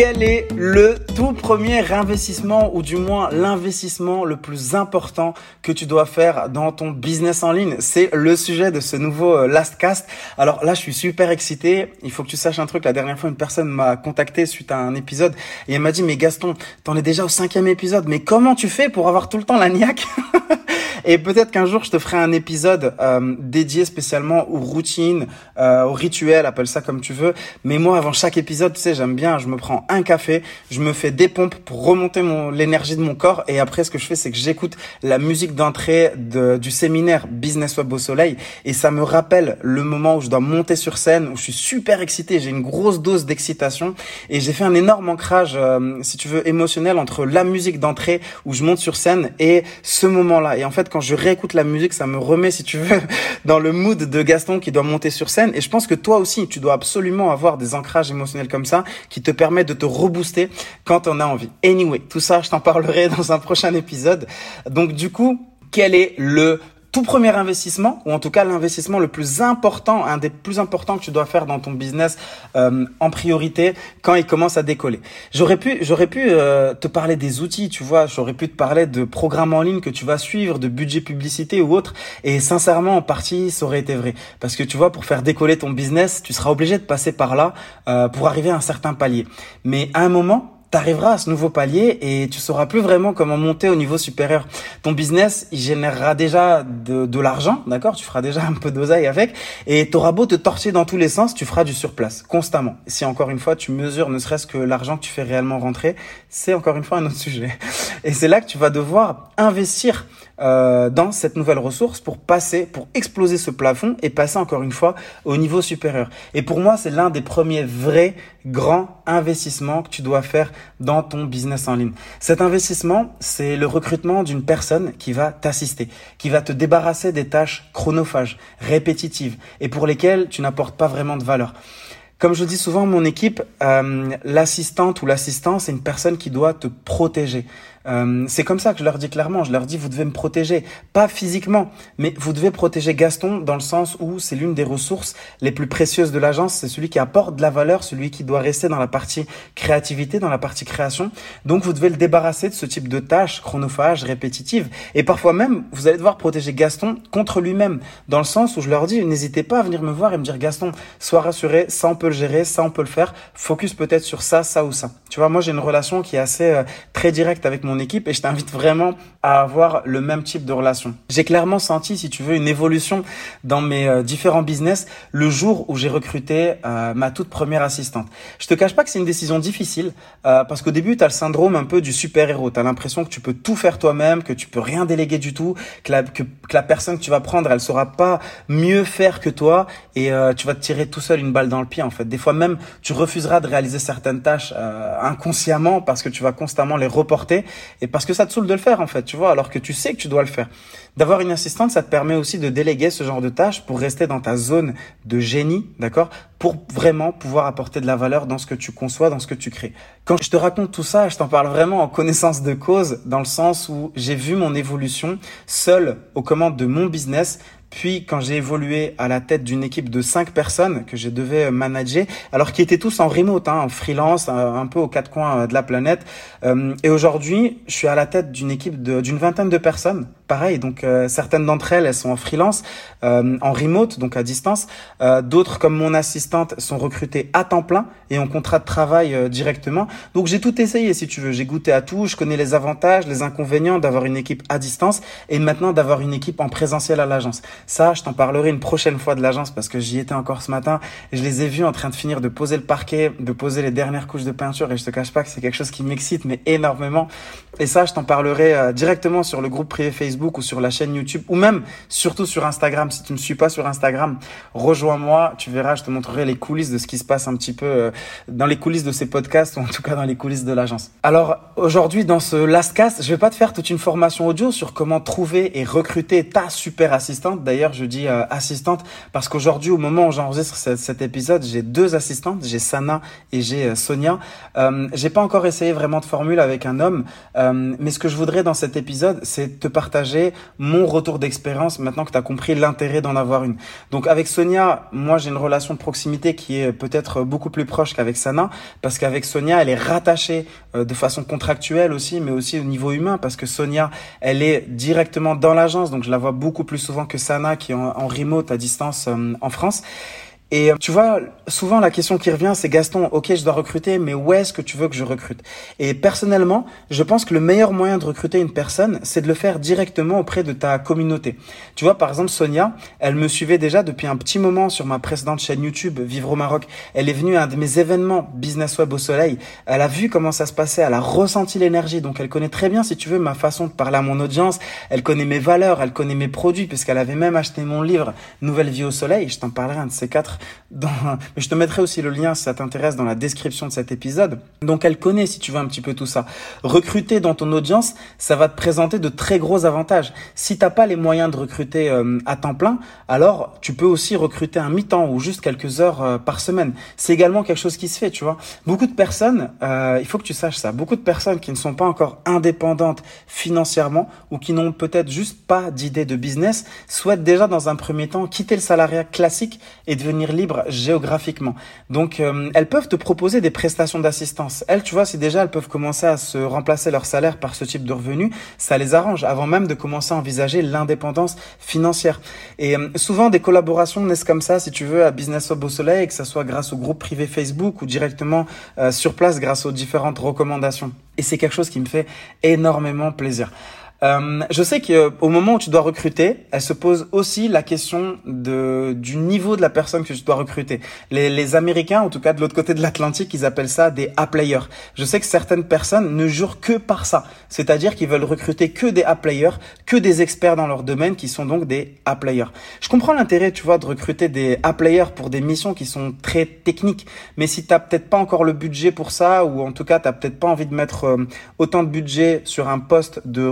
Quel est le tout premier investissement ou du moins l'investissement le plus important que tu dois faire dans ton business en ligne? C'est le sujet de ce nouveau euh, Last Cast. Alors là, je suis super excité. Il faut que tu saches un truc. La dernière fois, une personne m'a contacté suite à un épisode et elle m'a dit, mais Gaston, t'en es déjà au cinquième épisode. Mais comment tu fais pour avoir tout le temps la niaque Et peut-être qu'un jour, je te ferai un épisode euh, dédié spécialement aux routines, euh, aux rituels, appelle ça comme tu veux. Mais moi, avant chaque épisode, tu sais, j'aime bien, je me prends un café, je me fais des pompes pour remonter mon l'énergie de mon corps. Et après, ce que je fais, c'est que j'écoute la musique d'entrée du séminaire Business Web au Soleil. Et ça me rappelle le moment où je dois monter sur scène, où je suis super excité, j'ai une grosse dose d'excitation. Et j'ai fait un énorme ancrage, euh, si tu veux, émotionnel entre la musique d'entrée où je monte sur scène et ce moment-là. Et en fait, quand je réécoute la musique, ça me remet, si tu veux, dans le mood de Gaston qui doit monter sur scène. Et je pense que toi aussi, tu dois absolument avoir des ancrages émotionnels comme ça qui te permettent de te rebooster quand on a envie. Anyway, tout ça, je t'en parlerai dans un prochain épisode. Donc du coup, quel est le tout premier investissement, ou en tout cas l'investissement le plus important, un des plus importants que tu dois faire dans ton business euh, en priorité quand il commence à décoller. J'aurais pu, j'aurais pu euh, te parler des outils, tu vois, j'aurais pu te parler de programmes en ligne que tu vas suivre, de budget publicité ou autre, et sincèrement en partie ça aurait été vrai, parce que tu vois, pour faire décoller ton business, tu seras obligé de passer par là euh, pour arriver à un certain palier. Mais à un moment, t'arriveras à ce nouveau palier et tu sauras plus vraiment comment monter au niveau supérieur. Ton business, il générera déjà de, de l'argent, d'accord? Tu feras déjà un peu d'oseille avec et t'auras beau te torcher dans tous les sens, tu feras du surplace constamment. Si encore une fois tu mesures ne serait-ce que l'argent que tu fais réellement rentrer, c'est encore une fois un autre sujet. Et c'est là que tu vas devoir investir euh, dans cette nouvelle ressource pour passer, pour exploser ce plafond et passer encore une fois au niveau supérieur. Et pour moi, c'est l'un des premiers vrais grands investissements que tu dois faire dans ton business en ligne. Cet investissement, c'est le recrutement d'une personne qui va t'assister, qui va te débarrasser des tâches chronophages, répétitives et pour lesquelles tu n'apportes pas vraiment de valeur. Comme je dis souvent, mon équipe, euh, l'assistante ou l'assistant, c'est une personne qui doit te protéger. Euh, c'est comme ça que je leur dis clairement. Je leur dis, vous devez me protéger, pas physiquement, mais vous devez protéger Gaston dans le sens où c'est l'une des ressources les plus précieuses de l'agence. C'est celui qui apporte de la valeur, celui qui doit rester dans la partie créativité, dans la partie création. Donc, vous devez le débarrasser de ce type de tâches chronophages, répétitives. Et parfois même, vous allez devoir protéger Gaston contre lui-même, dans le sens où je leur dis, n'hésitez pas à venir me voir et me dire, Gaston, sois rassuré, ça on peut le gérer, ça on peut le faire. Focus peut-être sur ça, ça ou ça. Tu vois, moi j'ai une relation qui est assez euh, très directe avec mon équipe et je t'invite vraiment à avoir le même type de relation. J'ai clairement senti, si tu veux, une évolution dans mes euh, différents business le jour où j'ai recruté euh, ma toute première assistante. Je te cache pas que c'est une décision difficile euh, parce qu'au début, tu as le syndrome un peu du super-héros. Tu as l'impression que tu peux tout faire toi-même, que tu peux rien déléguer du tout, que la, que, que, la personne que tu vas prendre, elle saura pas mieux faire que toi et tu vas te tirer tout seul une balle dans le pied en fait. Des fois même, tu refuseras de réaliser certaines tâches inconsciemment parce que tu vas constamment les reporter et parce que ça te saoule de le faire en fait, tu vois, alors que tu sais que tu dois le faire. D'avoir une assistante, ça te permet aussi de déléguer ce genre de tâches pour rester dans ta zone de génie, d'accord Pour vraiment pouvoir apporter de la valeur dans ce que tu conçois, dans ce que tu crées. Quand je te raconte tout ça, je t'en parle vraiment en connaissance de cause, dans le sens où j'ai vu mon évolution seul aux commandes de mon business, puis quand j'ai évolué à la tête d'une équipe de cinq personnes que je devais manager, alors qui étaient tous en remote, hein, en freelance, un peu aux quatre coins de la planète. Euh, et aujourd'hui, je suis à la tête d'une équipe d'une vingtaine de personnes pareil. Donc euh, certaines d'entre elles, elles sont en freelance, euh, en remote, donc à distance. Euh, d'autres, comme mon assistante, sont recrutées à temps plein et en contrat de travail directement. Donc j'ai tout essayé, si tu veux. J'ai goûté à tout. Je connais les avantages, les inconvénients d'avoir une équipe à distance et maintenant d'avoir une équipe en présentiel à l'agence. Ça, je t'en parlerai une prochaine fois de l'agence parce que j'y étais encore ce matin et je les ai vus en train de finir de poser le parquet, de poser les dernières couches de peinture et je te cache pas que c'est quelque chose qui m'excite mais énormément. Et ça, je t'en parlerai directement sur le groupe privé Facebook ou sur la chaîne YouTube ou même surtout sur Instagram. Si tu ne me suis pas sur Instagram, rejoins-moi. Tu verras, je te montrerai les coulisses de ce qui se passe un petit peu euh, dans les coulisses de ces podcasts ou en tout cas dans les coulisses de l'agence. Alors aujourd'hui, dans ce last cast, je vais pas te faire toute une formation audio sur comment trouver et recruter ta super assistante. D'ailleurs, je dis euh, assistante parce qu'aujourd'hui, au moment où j'enregistre cet, épisode, j'ai deux assistantes. J'ai Sana et j'ai euh, Sonia. Euh, j'ai pas encore essayé vraiment de formule avec un homme, mais ce que je voudrais dans cet épisode, c'est te partager mon retour d'expérience maintenant que tu as compris l'intérêt d'en avoir une. Donc avec Sonia, moi j'ai une relation de proximité qui est peut-être beaucoup plus proche qu'avec Sana parce qu'avec Sonia, elle est rattachée euh, de façon contractuelle aussi, mais aussi au niveau humain parce que Sonia, elle est directement dans l'agence, donc je la vois beaucoup plus souvent que Sana qui est en, en remote à distance euh, en France. Et tu vois, souvent la question qui revient, c'est Gaston, ok, je dois recruter, mais où est-ce que tu veux que je recrute? Et personnellement, je pense que le meilleur moyen de recruter une personne, c'est de le faire directement auprès de ta communauté. Tu vois, par exemple, Sonia, elle me suivait déjà depuis un petit moment sur ma précédente chaîne YouTube, Vivre au Maroc. Elle est venue à un de mes événements Business Web au Soleil. Elle a vu comment ça se passait, elle a ressenti l'énergie, donc elle connaît très bien, si tu veux, ma façon de parler à mon audience. Elle connaît mes valeurs, elle connaît mes produits, puisqu'elle avait même acheté mon livre Nouvelle vie au Soleil. Je t'en parlerai un de ces quatre mais je te mettrai aussi le lien si ça t'intéresse dans la description de cet épisode. Donc elle connaît si tu veux un petit peu tout ça. Recruter dans ton audience, ça va te présenter de très gros avantages. Si t'as pas les moyens de recruter euh, à temps plein, alors tu peux aussi recruter un mi-temps ou juste quelques heures euh, par semaine. C'est également quelque chose qui se fait, tu vois. Beaucoup de personnes, euh, il faut que tu saches ça, beaucoup de personnes qui ne sont pas encore indépendantes financièrement ou qui n'ont peut-être juste pas d'idée de business souhaitent déjà dans un premier temps quitter le salariat classique et devenir libre géographiquement. Donc, euh, elles peuvent te proposer des prestations d'assistance. Elles, tu vois, si déjà elles peuvent commencer à se remplacer leur salaire par ce type de revenu, ça les arrange avant même de commencer à envisager l'indépendance financière. Et euh, souvent, des collaborations naissent comme ça, si tu veux, à Business Hub au Soleil, que ce soit grâce au groupe privé Facebook ou directement euh, sur place grâce aux différentes recommandations. Et c'est quelque chose qui me fait énormément plaisir. Euh, je sais qu'au moment où tu dois recruter, elle se pose aussi la question de, du niveau de la personne que tu dois recruter. Les, les Américains, en tout cas de l'autre côté de l'Atlantique, ils appellent ça des A-players. Je sais que certaines personnes ne jurent que par ça, c'est-à-dire qu'ils veulent recruter que des A-players, que des experts dans leur domaine, qui sont donc des A-players. Je comprends l'intérêt, tu vois, de recruter des A-players pour des missions qui sont très techniques, mais si t'as peut-être pas encore le budget pour ça, ou en tout cas t'as peut-être pas envie de mettre euh, autant de budget sur un poste de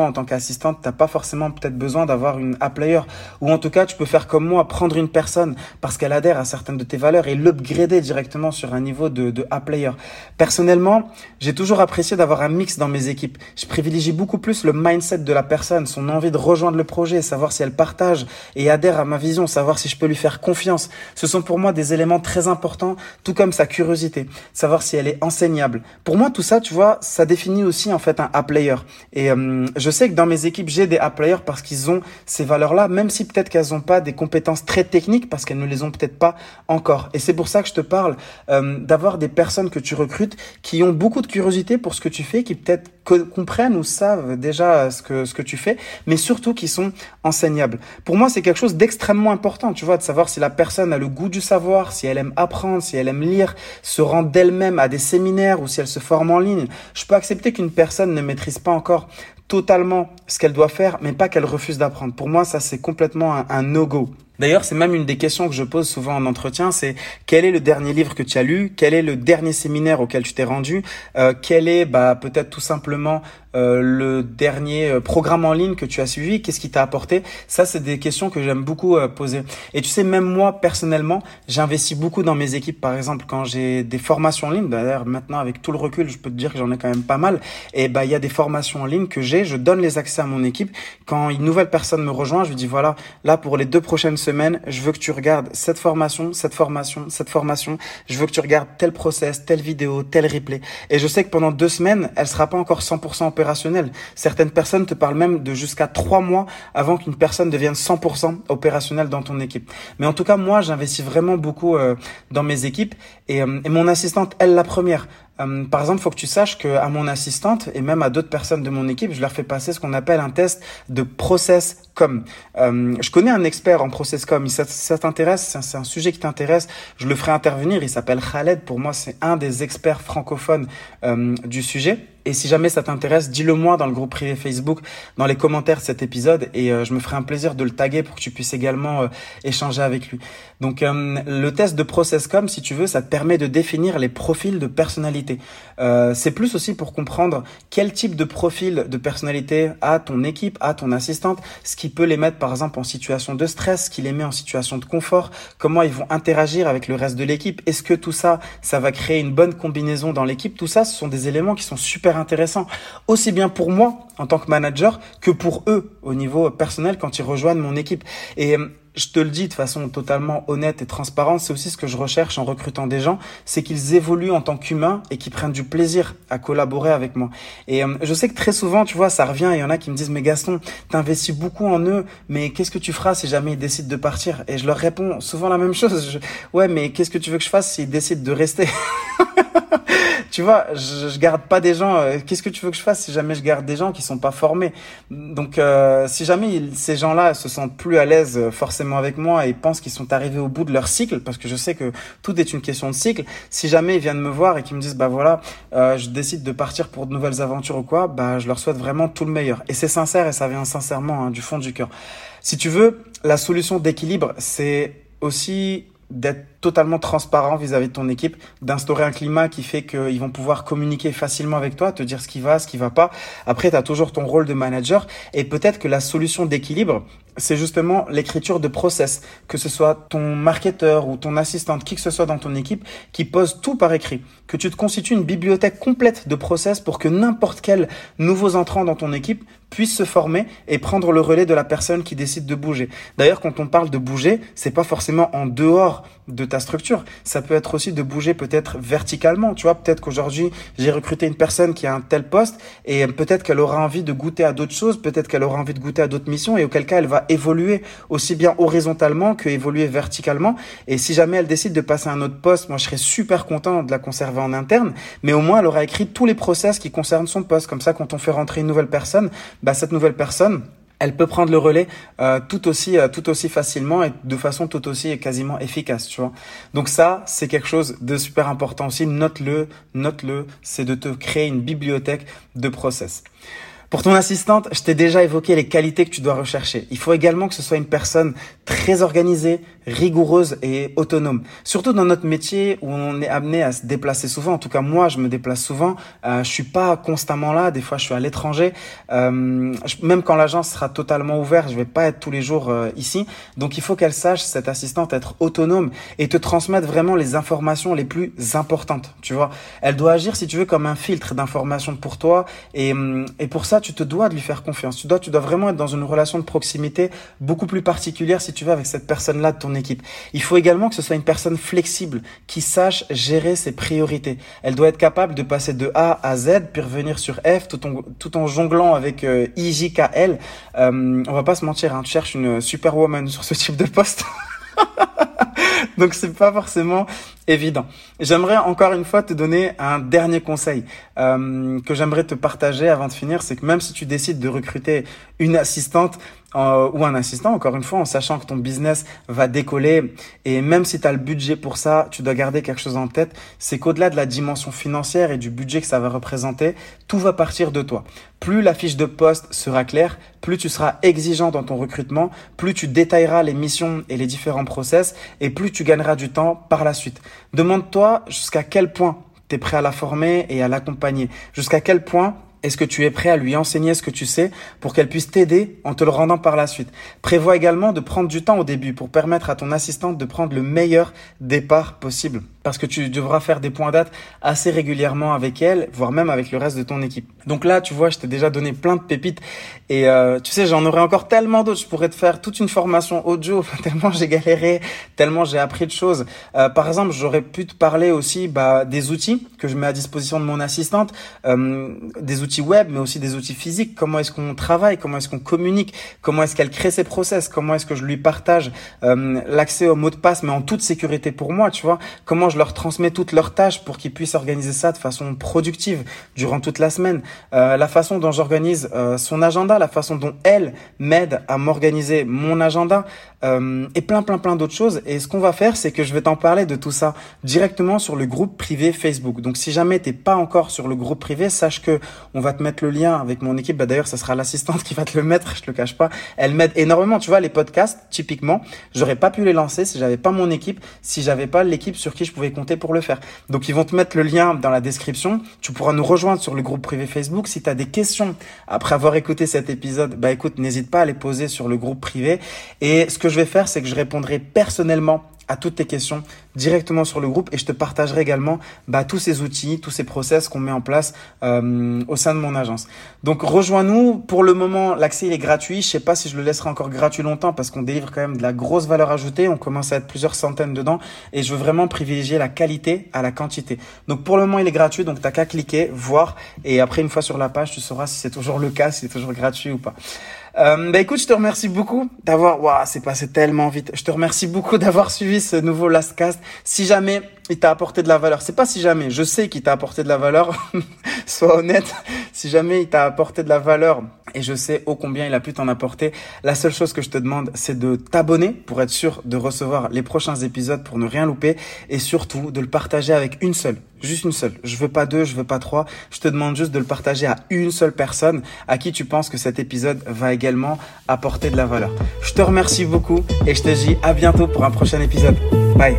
en tant qu'assistante, t'as pas forcément peut-être besoin d'avoir une A-player. Ou en tout cas, tu peux faire comme moi, prendre une personne parce qu'elle adhère à certaines de tes valeurs et l'upgrader directement sur un niveau de, de A-player. Personnellement, j'ai toujours apprécié d'avoir un mix dans mes équipes. Je privilégie beaucoup plus le mindset de la personne, son envie de rejoindre le projet, savoir si elle partage et adhère à ma vision, savoir si je peux lui faire confiance. Ce sont pour moi des éléments très importants, tout comme sa curiosité, savoir si elle est enseignable. Pour moi, tout ça, tu vois, ça définit aussi en fait un A-player. Je sais que dans mes équipes, j'ai des A-players parce qu'ils ont ces valeurs-là, même si peut-être qu'elles n'ont pas des compétences très techniques parce qu'elles ne les ont peut-être pas encore. Et c'est pour ça que je te parle euh, d'avoir des personnes que tu recrutes qui ont beaucoup de curiosité pour ce que tu fais, qui peut-être comprennent ou savent déjà ce que ce que tu fais, mais surtout qui sont enseignables. Pour moi, c'est quelque chose d'extrêmement important, tu vois, de savoir si la personne a le goût du savoir, si elle aime apprendre, si elle aime lire, se rend d'elle-même à des séminaires ou si elle se forme en ligne. Je peux accepter qu'une personne ne maîtrise pas encore totalement ce qu'elle doit faire, mais pas qu'elle refuse d'apprendre. Pour moi, ça, c'est complètement un, no-go. D'ailleurs, c'est même une des questions que je pose souvent en entretien, c'est quel est le dernier livre que tu as lu, quel est le dernier séminaire auquel tu t'es rendu, euh, quel est bah, peut-être tout simplement euh, le dernier euh, programme en ligne que tu as suivi, qu'est-ce qui t'a apporté? Ça, c'est des questions que j'aime beaucoup euh, poser. Et tu sais, même moi, personnellement, j'investis beaucoup dans mes équipes. Par exemple, quand j'ai des formations en ligne, d'ailleurs, maintenant, avec tout le recul, je peux te dire que j'en ai quand même pas mal. Et bah, il y a des formations en ligne que j'ai, je donne les accès à mon équipe. Quand une nouvelle personne me rejoint, je lui dis, voilà, là, pour les deux prochaines semaines, je veux que tu regardes cette formation, cette formation, cette formation. Je veux que tu regardes tel process, telle vidéo, tel replay. Et je sais que pendant deux semaines, elle sera pas encore 100% opérationnelle Certaines personnes te parlent même de jusqu'à trois mois avant qu'une personne devienne 100% opérationnelle dans ton équipe. Mais en tout cas, moi, j'investis vraiment beaucoup euh, dans mes équipes et, euh, et mon assistante, elle, la première. Euh, par exemple, faut que tu saches que à mon assistante et même à d'autres personnes de mon équipe, je leur fais passer ce qu'on appelle un test de process com. Euh, je connais un expert en process com. Si ça, t'intéresse, c'est un sujet qui t'intéresse, je le ferai intervenir. Il s'appelle Khaled. Pour moi, c'est un des experts francophones euh, du sujet. Et si jamais ça t'intéresse, dis-le moi dans le groupe privé Facebook, dans les commentaires de cet épisode, et je me ferai un plaisir de le taguer pour que tu puisses également échanger avec lui. Donc, le test de ProcessCom, si tu veux, ça te permet de définir les profils de personnalité euh, c'est plus aussi pour comprendre quel type de profil de personnalité a ton équipe, a ton assistante, ce qui peut les mettre par exemple en situation de stress, ce qui les met en situation de confort, comment ils vont interagir avec le reste de l'équipe. Est-ce que tout ça, ça va créer une bonne combinaison dans l'équipe? Tout ça, ce sont des éléments qui sont super intéressant, aussi bien pour moi en tant que manager que pour eux au niveau personnel quand ils rejoignent mon équipe. Et euh, je te le dis de façon totalement honnête et transparente, c'est aussi ce que je recherche en recrutant des gens, c'est qu'ils évoluent en tant qu'humains et qu'ils prennent du plaisir à collaborer avec moi. Et euh, je sais que très souvent, tu vois, ça revient, il y en a qui me disent, mais Gaston, t'investis beaucoup en eux, mais qu'est-ce que tu feras si jamais ils décident de partir? Et je leur réponds souvent la même chose, ouais, mais qu'est-ce que tu veux que je fasse s'ils décident de rester? tu vois, je, je garde pas des gens. Euh, qu'est-ce que tu veux que je fasse si jamais je garde des gens qui sont pas formés? Donc, euh, si jamais ces gens-là se sentent plus à l'aise euh, forcément avec moi et pensent qu'ils sont arrivés au bout de leur cycle, parce que je sais que tout est une question de cycle. Si jamais ils viennent me voir et qu'ils me disent, bah voilà, je décide de partir pour de nouvelles aventures ou quoi, bah je leur souhaite vraiment tout le meilleur. Et c'est sincère et ça vient sincèrement hein, du fond du cœur. Si tu veux, la solution d'équilibre, c'est aussi d'être totalement transparent vis-à-vis de ton équipe, d'instaurer un climat qui fait qu'ils vont pouvoir communiquer facilement avec toi, te dire ce qui va, ce qui va pas. Après, tu as toujours ton rôle de manager et peut-être que la solution d'équilibre, c'est justement l'écriture de process, que ce soit ton marketeur ou ton assistante, qui que ce soit dans ton équipe, qui pose tout par écrit, que tu te constitues une bibliothèque complète de process pour que n'importe quel nouveau entrant dans ton équipe puisse se former et prendre le relais de la personne qui décide de bouger. D'ailleurs, quand on parle de bouger, c'est pas forcément en dehors de ta structure. Ça peut être aussi de bouger peut-être verticalement. Tu vois, peut-être qu'aujourd'hui, j'ai recruté une personne qui a un tel poste et peut-être qu'elle aura envie de goûter à d'autres choses, peut-être qu'elle aura envie de goûter à d'autres missions et auquel cas elle va évoluer aussi bien horizontalement que évoluer verticalement. Et si jamais elle décide de passer à un autre poste, moi je serais super content de la conserver en interne, mais au moins elle aura écrit tous les process qui concernent son poste. Comme ça, quand on fait rentrer une nouvelle personne, bah cette nouvelle personne, elle peut prendre le relais euh, tout aussi euh, tout aussi facilement et de façon tout aussi quasiment efficace, tu vois. Donc ça, c'est quelque chose de super important aussi. Note-le, note-le, c'est de te créer une bibliothèque de process. Pour ton assistante, je t'ai déjà évoqué les qualités que tu dois rechercher. Il faut également que ce soit une personne très organisée, rigoureuse et autonome. Surtout dans notre métier où on est amené à se déplacer souvent. En tout cas, moi, je me déplace souvent. Euh, je suis pas constamment là. Des fois, je suis à l'étranger. Euh, même quand l'agence sera totalement ouverte, je vais pas être tous les jours euh, ici. Donc, il faut qu'elle sache cette assistante être autonome et te transmettre vraiment les informations les plus importantes. Tu vois, elle doit agir si tu veux comme un filtre d'informations pour toi et, et pour ça tu te dois de lui faire confiance. Tu dois, tu dois vraiment être dans une relation de proximité beaucoup plus particulière si tu veux avec cette personne-là de ton équipe. Il faut également que ce soit une personne flexible qui sache gérer ses priorités. Elle doit être capable de passer de A à Z puis revenir sur F tout en, tout en jonglant avec euh, IJKL. Euh, on va pas se mentir, hein, tu cherches une superwoman sur ce type de poste. Donc c'est pas forcément évident. J'aimerais encore une fois te donner un dernier conseil euh, que j'aimerais te partager avant de finir, c'est que même si tu décides de recruter une assistante, euh, ou un assistant, encore une fois, en sachant que ton business va décoller. Et même si tu as le budget pour ça, tu dois garder quelque chose en tête, c'est qu'au-delà de la dimension financière et du budget que ça va représenter, tout va partir de toi. Plus la fiche de poste sera claire, plus tu seras exigeant dans ton recrutement, plus tu détailleras les missions et les différents process, et plus tu gagneras du temps par la suite. Demande-toi jusqu'à quel point tu es prêt à la former et à l'accompagner. Jusqu'à quel point est-ce que tu es prêt à lui enseigner ce que tu sais pour qu'elle puisse t'aider en te le rendant par la suite? Prévois également de prendre du temps au début pour permettre à ton assistante de prendre le meilleur départ possible parce que tu devras faire des points dates assez régulièrement avec elle, voire même avec le reste de ton équipe. Donc là, tu vois, je t'ai déjà donné plein de pépites et euh, tu sais, j'en aurais encore tellement d'autres. Je pourrais te faire toute une formation audio tellement j'ai galéré, tellement j'ai appris de choses. Euh, par exemple, j'aurais pu te parler aussi bah, des outils que je mets à disposition de mon assistante, euh, des outils web, mais aussi des outils physiques. Comment est-ce qu'on travaille? Comment est-ce qu'on communique? Comment est-ce qu'elle crée ses process? Comment est-ce que je lui partage l'accès au mot de passe, mais en toute sécurité pour moi, tu vois? Comment je leur transmets toutes leurs tâches pour qu'ils puissent organiser ça de façon productive durant toute la semaine. Euh, la façon dont j'organise euh, son agenda, la façon dont elle m'aide à m'organiser mon agenda euh, et plein plein plein d'autres choses. Et ce qu'on va faire, c'est que je vais t'en parler de tout ça directement sur le groupe privé Facebook. Donc si jamais t'es pas encore sur le groupe privé, sache que on va te mettre le lien avec mon équipe. Bah, D'ailleurs, ça sera l'assistante qui va te le mettre. Je te le cache pas. Elle m'aide énormément. Tu vois, les podcasts, typiquement, j'aurais pas pu les lancer si j'avais pas mon équipe, si j'avais pas l'équipe sur qui je pouvais compter pour le faire. Donc ils vont te mettre le lien dans la description. Tu pourras nous rejoindre sur le groupe privé Facebook. Si tu as des questions après avoir écouté cet épisode, bah écoute, n'hésite pas à les poser sur le groupe privé. Et ce que je vais faire, c'est que je répondrai personnellement à toutes tes questions directement sur le groupe et je te partagerai également bah, tous ces outils, tous ces process qu'on met en place euh, au sein de mon agence. Donc rejoins-nous. Pour le moment, l'accès il est gratuit. Je sais pas si je le laisserai encore gratuit longtemps parce qu'on délivre quand même de la grosse valeur ajoutée. On commence à être plusieurs centaines dedans et je veux vraiment privilégier la qualité à la quantité. Donc pour le moment, il est gratuit. Donc t'as qu'à cliquer, voir et après une fois sur la page, tu sauras si c'est toujours le cas, si c'est toujours gratuit ou pas. Euh, bah écoute, je te remercie beaucoup d'avoir. Waouh, c'est passé tellement vite. Je te remercie beaucoup d'avoir suivi ce nouveau Lastcast. Si jamais il t'a apporté de la valeur, c'est pas si jamais. Je sais qu'il t'a apporté de la valeur. Sois honnête. Si jamais il t'a apporté de la valeur, et je sais ô combien il a pu t'en apporter, la seule chose que je te demande, c'est de t'abonner pour être sûr de recevoir les prochains épisodes pour ne rien louper, et surtout de le partager avec une seule, juste une seule. Je veux pas deux, je veux pas trois. Je te demande juste de le partager à une seule personne à qui tu penses que cet épisode va également apporter de la valeur. Je te remercie beaucoup et je te dis à bientôt pour un prochain épisode. Bye.